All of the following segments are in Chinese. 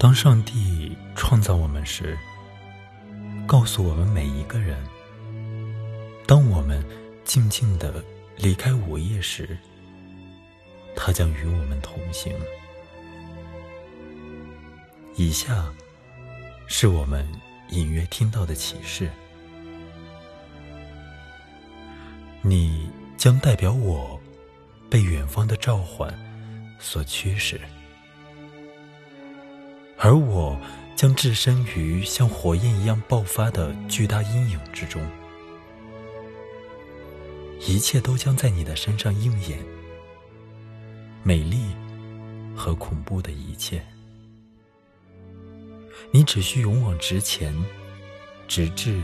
当上帝创造我们时，告诉我们每一个人：当我们静静的离开午夜时，他将与我们同行。以下是我们隐约听到的启示：你将代表我被远方的召唤所驱使。而我将置身于像火焰一样爆发的巨大阴影之中，一切都将在你的身上应验，美丽和恐怖的一切。你只需勇往直前，直至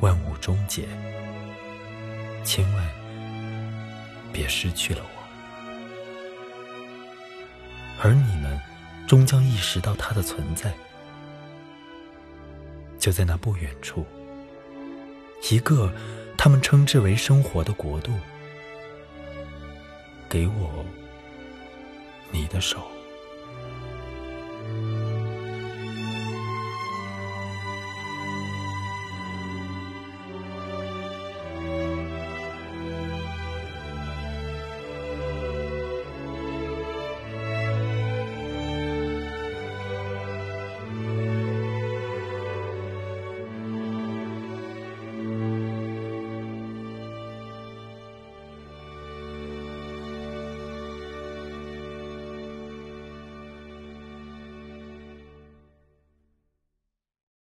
万物终结。千万别失去了我，而你们。终将意识到它的存在，就在那不远处，一个他们称之为生活的国度。给我你的手。